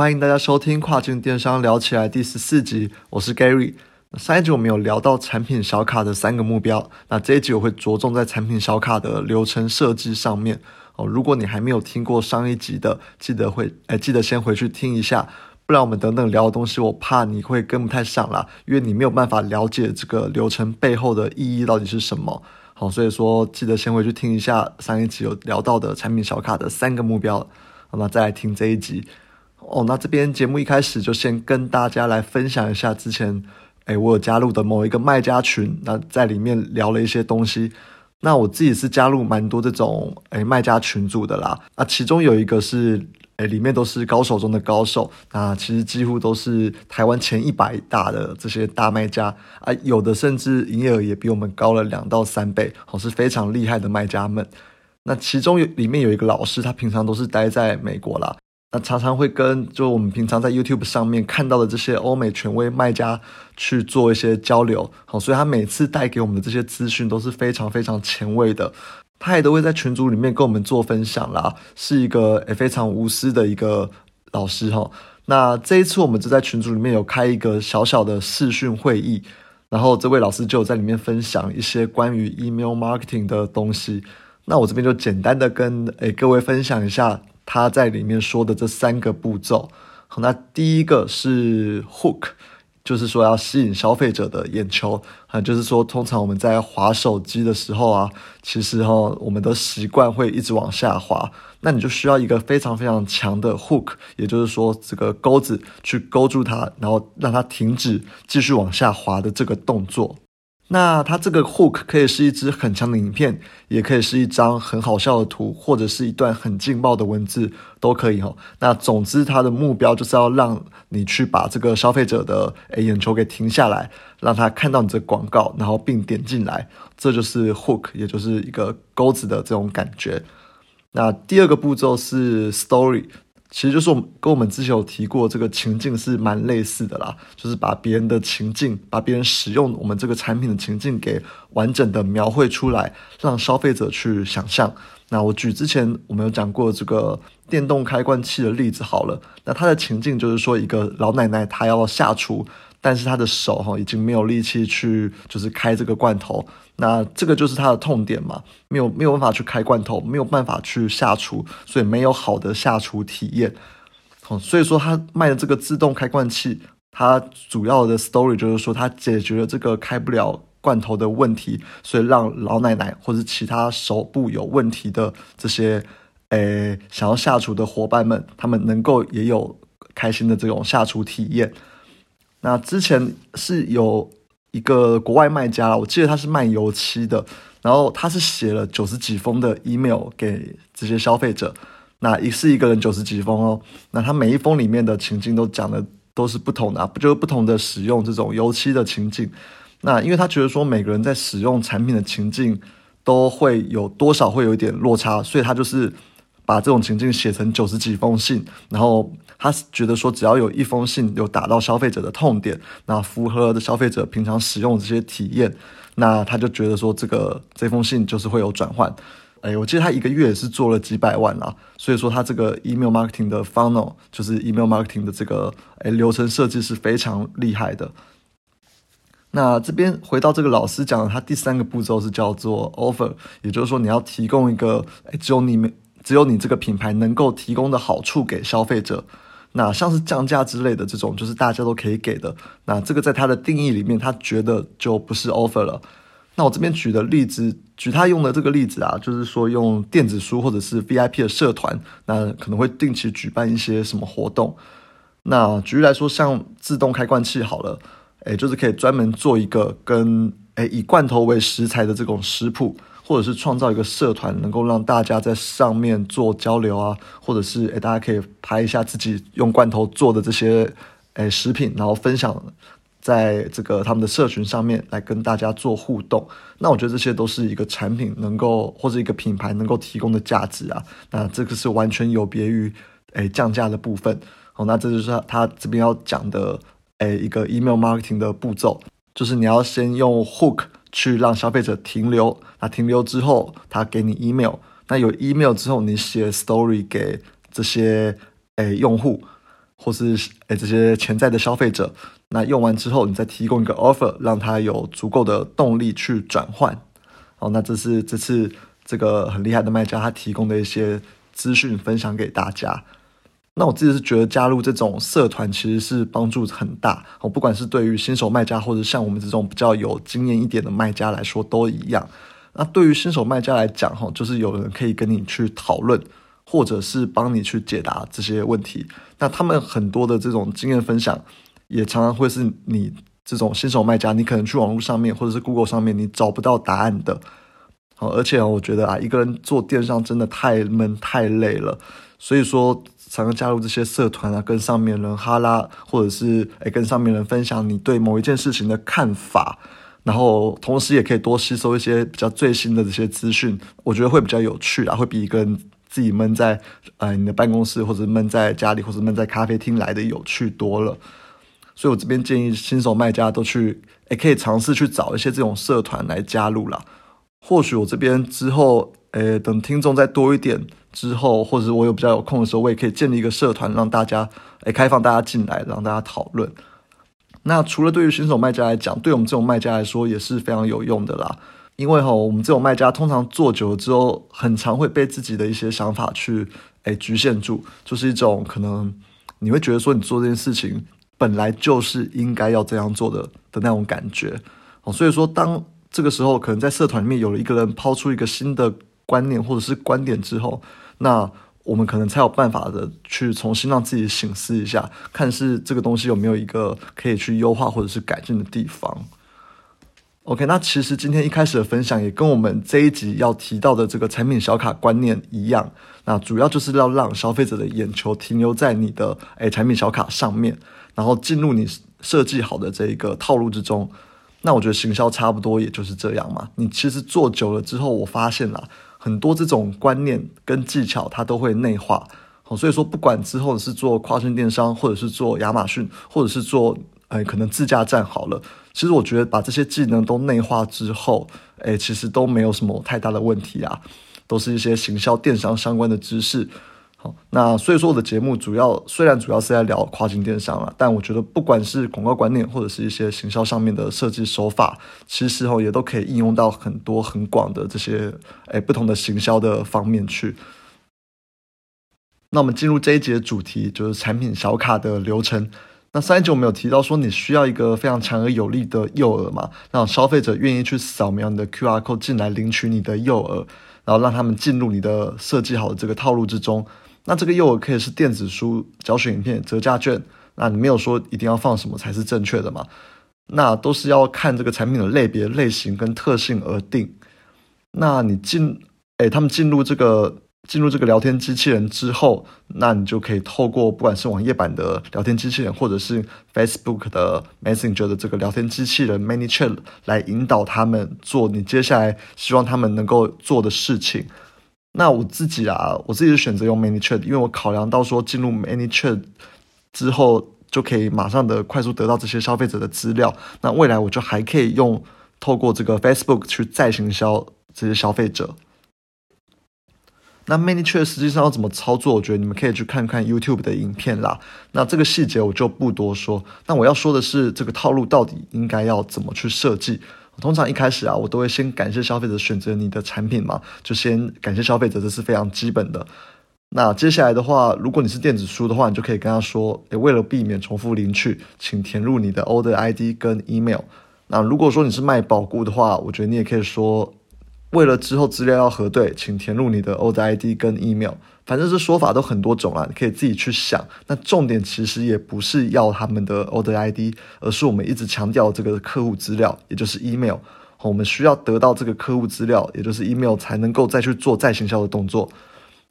欢迎大家收听跨境电商聊起来第十四集，我是 Gary。上一集我们有聊到产品小卡的三个目标，那这一集我会着重在产品小卡的流程设计上面哦。如果你还没有听过上一集的，记得会哎记得先回去听一下，不然我们等等聊的东西，我怕你会跟不太上啦，因为你没有办法了解这个流程背后的意义到底是什么。好，所以说记得先回去听一下上一集有聊到的产品小卡的三个目标，那么再来听这一集。哦，那这边节目一开始就先跟大家来分享一下之前。哎，我有加入的某一个卖家群，那在里面聊了一些东西。那我自己是加入蛮多这种哎卖家群组的啦。啊，其中有一个是哎，里面都是高手中的高手，那其实几乎都是台湾前一百大的这些大卖家啊，有的甚至营业额也比我们高了两到三倍，哦，是非常厉害的卖家们。那其中有里面有一个老师，他平常都是待在美国啦。那常常会跟就我们平常在 YouTube 上面看到的这些欧美权威卖家去做一些交流，好，所以他每次带给我们的这些资讯都是非常非常前卫的，他也都会在群组里面跟我们做分享啦，是一个诶非常无私的一个老师哈。那这一次我们就在群组里面有开一个小小的视讯会议，然后这位老师就有在里面分享一些关于 email marketing 的东西，那我这边就简单的跟诶各位分享一下。他在里面说的这三个步骤，那第一个是 hook，就是说要吸引消费者的眼球。啊，就是说通常我们在滑手机的时候啊，其实哈，我们的习惯会一直往下滑，那你就需要一个非常非常强的 hook，也就是说这个钩子去勾住它，然后让它停止继续往下滑的这个动作。那它这个 hook 可以是一支很强的影片，也可以是一张很好笑的图，或者是一段很劲爆的文字，都可以哈。那总之，它的目标就是要让你去把这个消费者的诶眼球给停下来，让他看到你这广告，然后并点进来，这就是 hook，也就是一个钩子的这种感觉。那第二个步骤是 story。其实就是我们跟我们之前有提过，这个情境是蛮类似的啦，就是把别人的情境，把别人使用我们这个产品的情境给完整的描绘出来，让消费者去想象。那我举之前我们有讲过这个电动开罐器的例子好了，那它的情境就是说一个老奶奶她要下厨。但是她的手哈已经没有力气去，就是开这个罐头，那这个就是他的痛点嘛，没有没有办法去开罐头，没有办法去下厨，所以没有好的下厨体验。好，所以说他卖的这个自动开罐器，它主要的 story 就是说，它解决了这个开不了罐头的问题，所以让老奶奶或者其他手部有问题的这些，诶想要下厨的伙伴们，他们能够也有开心的这种下厨体验。那之前是有一个国外卖家，我记得他是卖油漆的，然后他是写了九十几封的 email 给这些消费者，那一是一个人九十几封哦，那他每一封里面的情境都讲的都是不同的，不就是不同的使用这种油漆的情境，那因为他觉得说每个人在使用产品的情境都会有多少会有一点落差，所以他就是把这种情境写成九十几封信，然后。他觉得说，只要有一封信有打到消费者的痛点，那符合的消费者平常使用这些体验，那他就觉得说，这个这封信就是会有转换。哎，我记得他一个月是做了几百万啊，所以说他这个 email marketing 的 funnel 就是 email marketing 的这个哎流程设计是非常厉害的。那这边回到这个老师讲的，他第三个步骤是叫做 offer，也就是说你要提供一个哎只有你们只有你这个品牌能够提供的好处给消费者。那像是降价之类的这种，就是大家都可以给的。那这个在他的定义里面，他觉得就不是 offer 了。那我这边举的例子，举他用的这个例子啊，就是说用电子书或者是 VIP 的社团，那可能会定期举办一些什么活动。那举例来说，像自动开罐器好了，诶，就是可以专门做一个跟诶以罐头为食材的这种食谱。或者是创造一个社团，能够让大家在上面做交流啊，或者是诶，大家可以拍一下自己用罐头做的这些诶食品，然后分享在这个他们的社群上面来跟大家做互动。那我觉得这些都是一个产品能够或者一个品牌能够提供的价值啊。那这个是完全有别于诶降价的部分。好，那这就是他他这边要讲的诶一个 email marketing 的步骤，就是你要先用 hook。去让消费者停留，那停留之后，他给你 email，那有 email 之后，你写 story 给这些诶用户，或是诶这些潜在的消费者，那用完之后，你再提供一个 offer，让他有足够的动力去转换。哦，那这是这次这个很厉害的卖家他提供的一些资讯分享给大家。那我自己是觉得加入这种社团其实是帮助很大。哦，不管是对于新手卖家，或者像我们这种比较有经验一点的卖家来说，都一样。那对于新手卖家来讲，哈，就是有人可以跟你去讨论。或者是帮你去解答这些问题，那他们很多的这种经验分享，也常常会是你这种新手卖家，你可能去网络上面或者是 Google 上面你找不到答案的。好，而且我觉得啊，一个人做电商真的太闷太累了，所以说常常加入这些社团啊，跟上面人哈拉，或者是诶跟上面人分享你对某一件事情的看法，然后同时也可以多吸收一些比较最新的这些资讯，我觉得会比较有趣啊，会比一个人。自己闷在呃你的办公室，或者闷在家里，或者闷在咖啡厅来的有趣多了。所以我这边建议新手卖家都去，也可以尝试去找一些这种社团来加入啦。或许我这边之后，诶，等听众再多一点之后，或者我有比较有空的时候，我也可以建立一个社团，让大家诶开放大家进来，让大家讨论。那除了对于新手卖家来讲，对我们这种卖家来说也是非常有用的啦。因为哈，我们这种卖家通常做久了之后，很常会被自己的一些想法去诶局限住，就是一种可能你会觉得说你做这件事情本来就是应该要这样做的的那种感觉哦。所以说，当这个时候可能在社团里面有了一个人抛出一个新的观念或者是观点之后，那我们可能才有办法的去重新让自己醒思一下，看是这个东西有没有一个可以去优化或者是改进的地方。OK，那其实今天一开始的分享也跟我们这一集要提到的这个产品小卡观念一样，那主要就是要让消费者的眼球停留在你的诶产品小卡上面，然后进入你设计好的这一个套路之中。那我觉得行销差不多也就是这样嘛。你其实做久了之后，我发现了很多这种观念跟技巧，它都会内化。好，所以说不管之后是做跨境电商，或者是做亚马逊，或者是做。哎，可能自驾站好了。其实我觉得把这些技能都内化之后，哎，其实都没有什么太大的问题啊，都是一些行销电商相关的知识。好，那所以说我的节目主要虽然主要是在聊跨境电商了，但我觉得不管是广告观念或者是一些行销上面的设计手法，其实哦也都可以应用到很多很广的这些哎不同的行销的方面去。那我们进入这一节主题，就是产品小卡的流程。那上一集我们有提到说，你需要一个非常强而有力的诱饵嘛，让消费者愿意去扫描你的 QR code 进来领取你的诱饵，然后让他们进入你的设计好的这个套路之中。那这个诱饵可以是电子书、教学影片、折价券，那你没有说一定要放什么才是正确的嘛？那都是要看这个产品的类别、类型跟特性而定。那你进，哎，他们进入这个。进入这个聊天机器人之后，那你就可以透过不管是网页版的聊天机器人，或者是 Facebook 的 Messenger 的这个聊天机器人 ManyChat 来引导他们做你接下来希望他们能够做的事情。那我自己啊，我自己是选择用 ManyChat，因为我考量到说进入 ManyChat 之后就可以马上的快速得到这些消费者的资料。那未来我就还可以用透过这个 Facebook 去再行销这些消费者。那 ManyChat 实际上要怎么操作？我觉得你们可以去看看 YouTube 的影片啦。那这个细节我就不多说。那我要说的是，这个套路到底应该要怎么去设计？通常一开始啊，我都会先感谢消费者选择你的产品嘛，就先感谢消费者，这是非常基本的。那接下来的话，如果你是电子书的话，你就可以跟他说：，诶，为了避免重复领取，请填入你的 Order ID 跟 Email。那如果说你是卖保固的话，我觉得你也可以说。为了之后资料要核对，请填入你的 order ID 跟 email。反正这说法都很多种啦，你可以自己去想。那重点其实也不是要他们的 order ID，而是我们一直强调这个客户资料，也就是 email。我们需要得到这个客户资料，也就是 email，才能够再去做再行销的动作。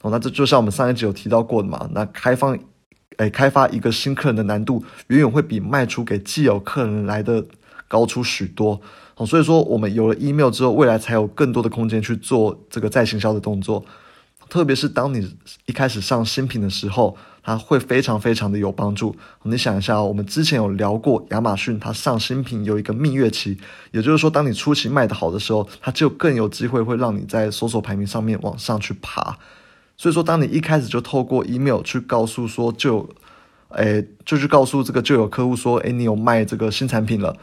哦，那这就像我们上一集有提到过的嘛。那开放，哎，开发一个新客人的难度，远远会比卖出给既有客人来的高出许多。所以说，我们有了 email 之后，未来才有更多的空间去做这个再行销的动作。特别是当你一开始上新品的时候，它会非常非常的有帮助。你想一下，我们之前有聊过亚马逊，它上新品有一个蜜月期，也就是说，当你初期卖的好的时候，它就更有机会会让你在搜索排名上面往上去爬。所以说，当你一开始就透过 email 去告诉说，就哎，就去告诉这个旧有客户说，哎，你有卖这个新产品了，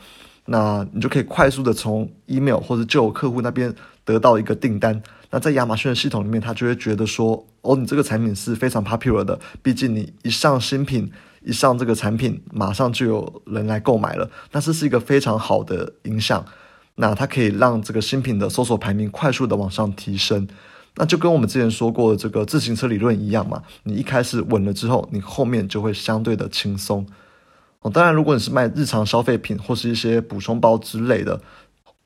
那你就可以快速的从 email 或者旧有客户那边得到一个订单。那在亚马逊的系统里面，他就会觉得说，哦，你这个产品是非常 popular 的，毕竟你一上新品，一上这个产品，马上就有人来购买了，那这是一个非常好的影响。那它可以让这个新品的搜索排名快速的往上提升。那就跟我们之前说过的这个自行车理论一样嘛，你一开始稳了之后，你后面就会相对的轻松。哦，当然，如果你是卖日常消费品或是一些补充包之类的，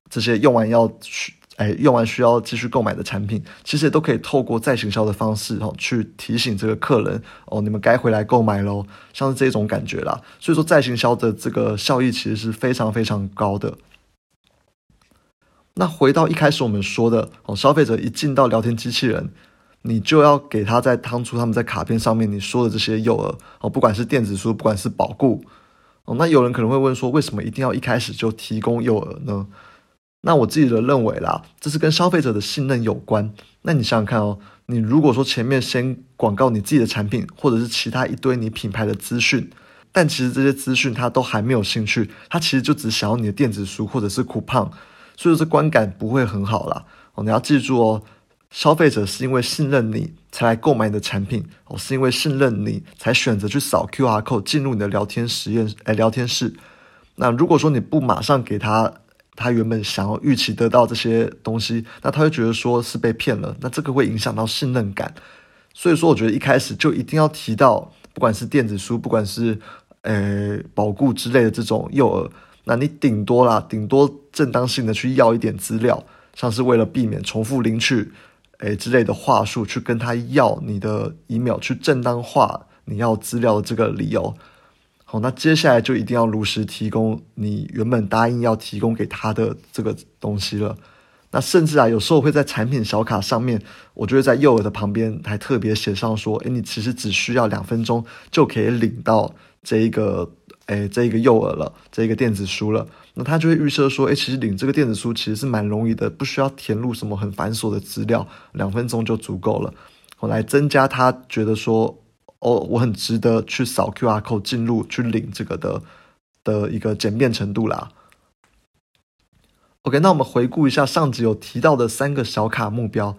这些用完要去，哎，用完需要继续购买的产品，其实也都可以透过再行销的方式，哦，去提醒这个客人，哦，你们该回来购买喽，像是这种感觉啦。所以说，再行销的这个效益其实是非常非常高的。那回到一开始我们说的哦，消费者一进到聊天机器人，你就要给他在当初他们在卡片上面你说的这些诱饵哦，不管是电子书，不管是保固哦。那有人可能会问说，为什么一定要一开始就提供诱饵呢？那我自己的认为啦，这是跟消费者的信任有关。那你想想看哦，你如果说前面先广告你自己的产品，或者是其他一堆你品牌的资讯，但其实这些资讯他都还没有兴趣，他其实就只想要你的电子书或者是 coupon。所以这观感不会很好啦。哦，你要记住哦，消费者是因为信任你才来购买你的产品哦，是因为信任你才选择去扫 Q R code 进入你的聊天实验哎聊天室。那如果说你不马上给他他原本想要预期得到这些东西，那他会觉得说是被骗了，那这个会影响到信任感。所以说，我觉得一开始就一定要提到，不管是电子书，不管是呃保固之类的这种诱饵。那你顶多啦，顶多正当性的去要一点资料，像是为了避免重复领取，诶之类的话术，去跟他要你的 email，去正当化你要资料的这个理由。好，那接下来就一定要如实提供你原本答应要提供给他的这个东西了。那甚至啊，有时候会在产品小卡上面，我就会在诱饵的旁边还特别写上说，诶，你其实只需要两分钟就可以领到这一个。哎，这一个诱饵了，这一个电子书了，那他就会预设说，哎，其实领这个电子书其实是蛮容易的，不需要填入什么很繁琐的资料，两分钟就足够了。我来增加他觉得说，哦，我很值得去扫 Q R code 进入去领这个的的一个简便程度啦。OK，那我们回顾一下上集有提到的三个小卡目标，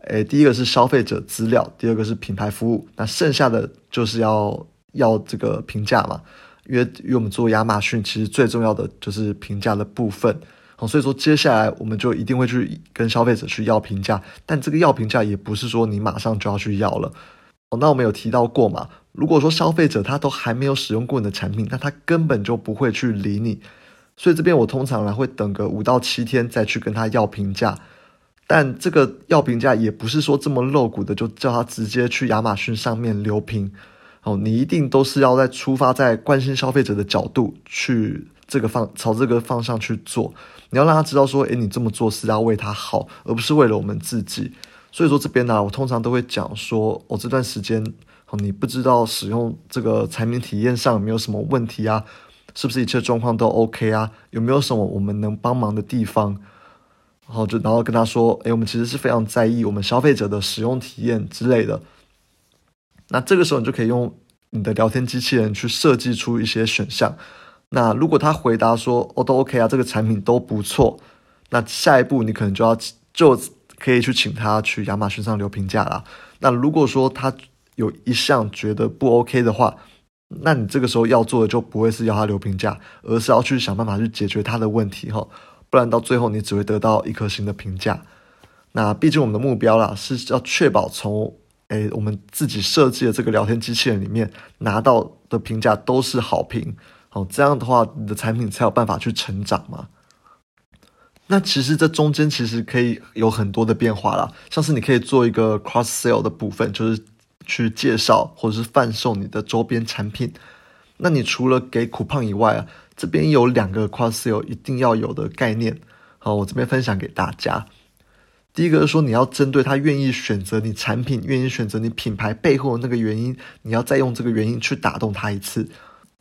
哎，第一个是消费者资料，第二个是品牌服务，那剩下的就是要要这个评价嘛。因为因为我们做亚马逊，其实最重要的就是评价的部分，好，所以说接下来我们就一定会去跟消费者去要评价，但这个要评价也不是说你马上就要去要了，哦，那我们有提到过嘛？如果说消费者他都还没有使用过你的产品，那他根本就不会去理你，所以这边我通常来会等个五到七天再去跟他要评价，但这个要评价也不是说这么露骨的，就叫他直接去亚马逊上面留评。哦，你一定都是要在出发在关心消费者的角度去这个方朝这个方向去做，你要让他知道说，诶，你这么做是要为他好，而不是为了我们自己。所以说这边呢，我通常都会讲说，我这段时间，哦，你不知道使用这个产品体验上有没有什么问题啊？是不是一切状况都 OK 啊？有没有什么我们能帮忙的地方？然后就然后跟他说，诶，我们其实是非常在意我们消费者的使用体验之类的。那这个时候你就可以用你的聊天机器人去设计出一些选项。那如果他回答说哦都 OK 啊，这个产品都不错，那下一步你可能就要就可以去请他去亚马逊上留评价啦。那如果说他有一项觉得不 OK 的话，那你这个时候要做的就不会是要他留评价，而是要去想办法去解决他的问题哈，不然到最后你只会得到一颗星的评价。那毕竟我们的目标啦是要确保从哎，我们自己设计的这个聊天机器人里面拿到的评价都是好评，好，这样的话你的产品才有办法去成长嘛。那其实这中间其实可以有很多的变化啦，像是你可以做一个 cross sale 的部分，就是去介绍或者是贩售你的周边产品。那你除了给 coupon 以外啊，这边有两个 cross sale 一定要有的概念，好，我这边分享给大家。第一个是说，你要针对他愿意选择你产品、愿意选择你品牌背后的那个原因，你要再用这个原因去打动他一次。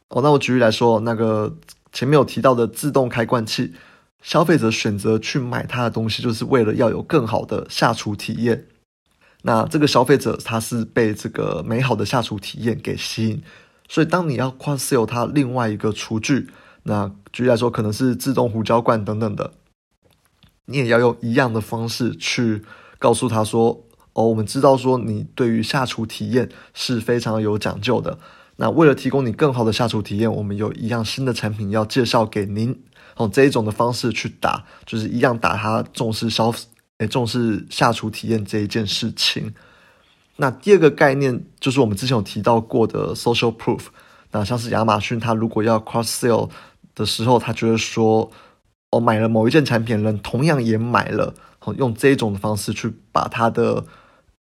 哦，那我举例来说，那个前面有提到的自动开罐器，消费者选择去买它的东西，就是为了要有更好的下厨体验。那这个消费者他是被这个美好的下厨体验给吸引，所以当你要 cross sell 它另外一个厨具，那举例来说可能是自动胡椒罐等等的，你也要用一样的方式去告诉他说：“哦，我们知道说你对于下厨体验是非常有讲究的。那为了提供你更好的下厨体验，我们有一样新的产品要介绍给您。哦，这一种的方式去打，就是一样打他重视消，诶，重视下厨体验这一件事情。那第二个概念就是我们之前有提到过的 social proof。那像是亚马逊，它如果要 cross sell 的时候，他觉得说，我买了某一件产品，人同样也买了，用这一种的方式去把他的，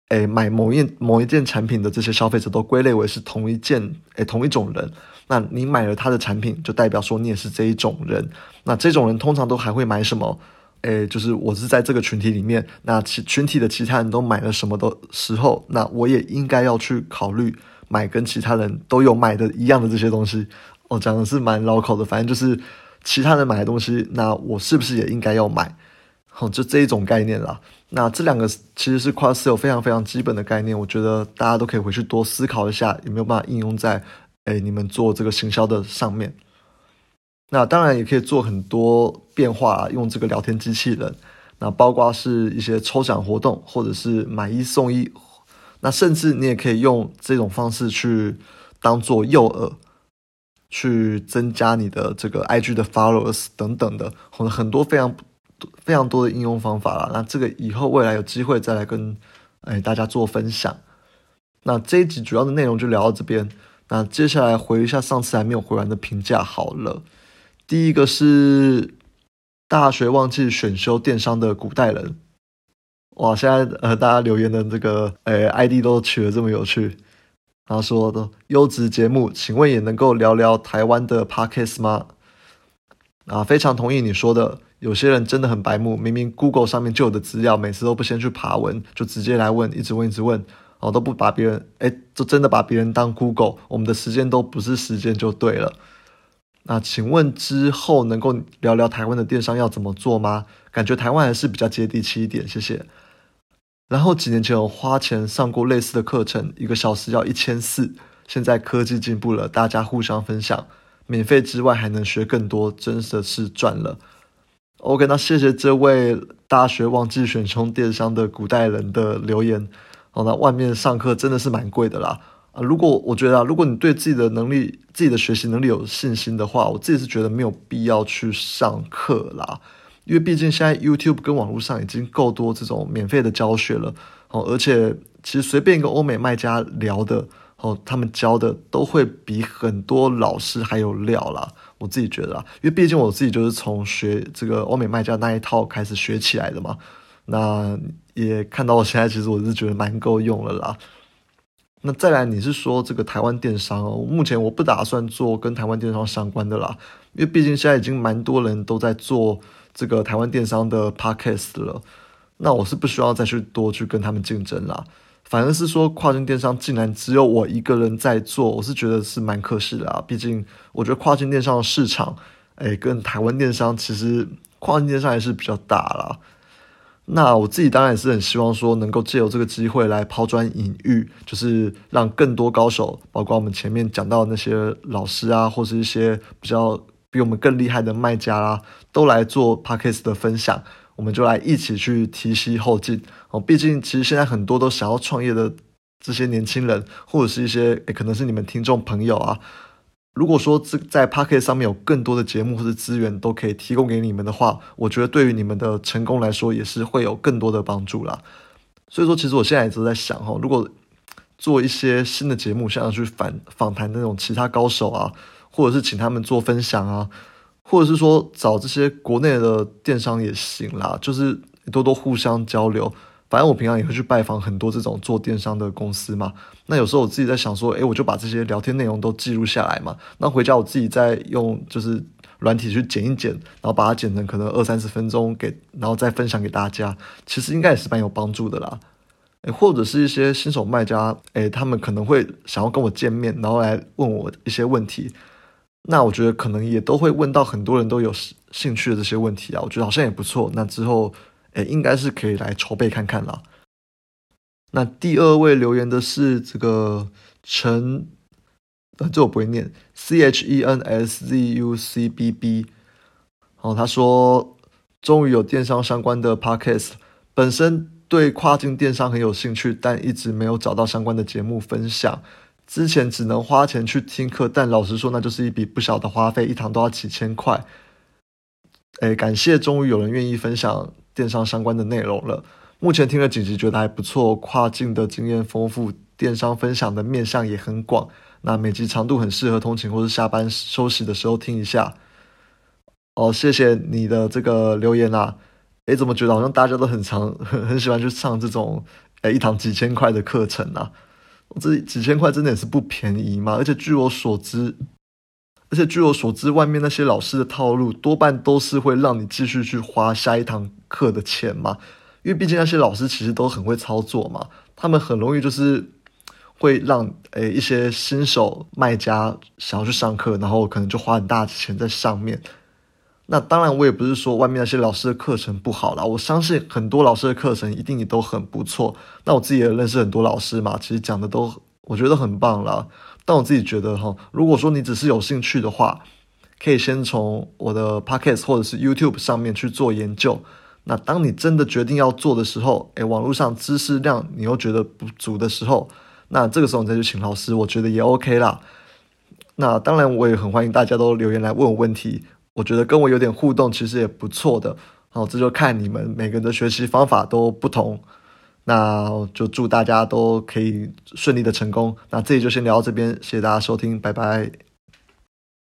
诶，买某一某一件产品的这些消费者都归类为是同一件，诶，同一种人。那你买了他的产品，就代表说你也是这一种人。那这种人通常都还会买什么？诶，就是我是在这个群体里面，那其群体的其他人都买了什么的时候，那我也应该要去考虑买跟其他人都有买的一样的这些东西。我讲的是蛮绕口的，反正就是其他人买的东西，那我是不是也应该要买？好，就这一种概念啦。那这两个其实是 c r o s s e l l 非常非常基本的概念，我觉得大家都可以回去多思考一下，有没有办法应用在诶你们做这个行销的上面。那当然也可以做很多变化，用这个聊天机器人。那包括是一些抽奖活动，或者是买一送一。那甚至你也可以用这种方式去当做诱饵，去增加你的这个 IG 的 followers 等等的，很很多非常非常多的应用方法了。那这个以后未来有机会再来跟哎大家做分享。那这一集主要的内容就聊到这边。那接下来回一下上次还没有回完的评价好了。第一个是大学忘记选修电商的古代人，哇！现在呃，大家留言的这个哎 ID 都取得这么有趣。他说的优质节目，请问也能够聊聊台湾的 Podcast 吗？啊，非常同意你说的。有些人真的很白目，明明 Google 上面就有的资料，每次都不先去爬文，就直接来问，一直问，一直问，哦，都不把别人哎，就真的把别人当 Google，我们的时间都不是时间就对了。那请问之后能够聊聊台湾的电商要怎么做吗？感觉台湾还是比较接地气一点，谢谢。然后几年前我花钱上过类似的课程，一个小时要一千四。现在科技进步了，大家互相分享，免费之外还能学更多，真的是赚了。OK，那谢谢这位大学忘记选充电商的古代人的留言。好，那外面上课真的是蛮贵的啦。啊如果我觉得啊，如果你对自己的能力、自己的学习能力有信心的话，我自己是觉得没有必要去上课啦，因为毕竟现在 YouTube 跟网络上已经够多这种免费的教学了哦，而且其实随便一个欧美卖家聊的哦，他们教的都会比很多老师还有料啦。我自己觉得啊，因为毕竟我自己就是从学这个欧美卖家那一套开始学起来的嘛，那也看到我现在其实我是觉得蛮够用了啦。那再来，你是说这个台湾电商哦？目前我不打算做跟台湾电商相关的啦，因为毕竟现在已经蛮多人都在做这个台湾电商的 podcast 了。那我是不需要再去多去跟他们竞争啦。反而是说跨境电商竟然只有我一个人在做，我是觉得是蛮可惜的啊。毕竟我觉得跨境电商的市场，哎，跟台湾电商其实跨境电商还是比较大啦。那我自己当然也是很希望说，能够借由这个机会来抛砖引玉，就是让更多高手，包括我们前面讲到那些老师啊，或是一些比较比我们更厉害的卖家啦，都来做 p a c k a g e 的分享，我们就来一起去提携后进哦。毕竟其实现在很多都想要创业的这些年轻人，或者是一些可能是你们听众朋友啊。如果说这在 Pocket 上面有更多的节目或者资源都可以提供给你们的话，我觉得对于你们的成功来说也是会有更多的帮助啦。所以说，其实我现在一直在想哈，如果做一些新的节目，像去访访谈那种其他高手啊，或者是请他们做分享啊，或者是说找这些国内的电商也行啦，就是多多互相交流。反正我平常也会去拜访很多这种做电商的公司嘛。那有时候我自己在想说，诶，我就把这些聊天内容都记录下来嘛。那回家我自己再用就是软体去剪一剪，然后把它剪成可能二三十分钟给，然后再分享给大家。其实应该也是蛮有帮助的啦。诶，或者是一些新手卖家，诶，他们可能会想要跟我见面，然后来问我一些问题。那我觉得可能也都会问到很多人都有兴趣的这些问题啊。我觉得好像也不错。那之后。诶，应该是可以来筹备看看啦。那第二位留言的是这个陈呃，这我不会念，C H E N S Z U C B B。哦，他说终于有电商相关的 podcast，本身对跨境电商很有兴趣，但一直没有找到相关的节目分享。之前只能花钱去听课，但老实说，那就是一笔不小的花费，一堂都要几千块。哎，感谢终于有人愿意分享电商相关的内容了。目前听了几集，觉得还不错，跨境的经验丰富，电商分享的面向也很广。那每集长度很适合通勤或是下班休息的时候听一下。哦，谢谢你的这个留言啊！诶，怎么觉得好像大家都很常很很喜欢去上这种诶一堂几千块的课程啊？这几千块真的也是不便宜嘛！而且据我所知。而且据我所知，外面那些老师的套路多半都是会让你继续去花下一堂课的钱嘛，因为毕竟那些老师其实都很会操作嘛，他们很容易就是会让诶一些新手卖家想要去上课，然后可能就花很大的钱在上面。那当然，我也不是说外面那些老师的课程不好啦，我相信很多老师的课程一定也都很不错。那我自己也认识很多老师嘛，其实讲的都我觉得很棒啦。但我自己觉得哈，如果说你只是有兴趣的话，可以先从我的 podcast 或者是 YouTube 上面去做研究。那当你真的决定要做的时候，诶，网络上知识量你又觉得不足的时候，那这个时候你再去请老师，我觉得也 OK 啦。那当然，我也很欢迎大家都留言来问我问题，我觉得跟我有点互动其实也不错的。好，这就看你们每个人的学习方法都不同。那就祝大家都可以顺利的成功。那这里就先聊到这边，谢谢大家收听，拜拜。